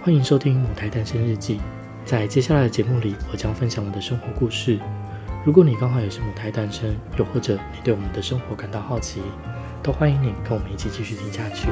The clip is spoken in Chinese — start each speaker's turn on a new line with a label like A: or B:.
A: 欢迎收听母胎诞生日记。在接下来的节目里我将分享我的生活故事。如果你刚好也是母胎单身又或者你对我们的生活感到好奇都欢迎你跟我们一起继续听下去。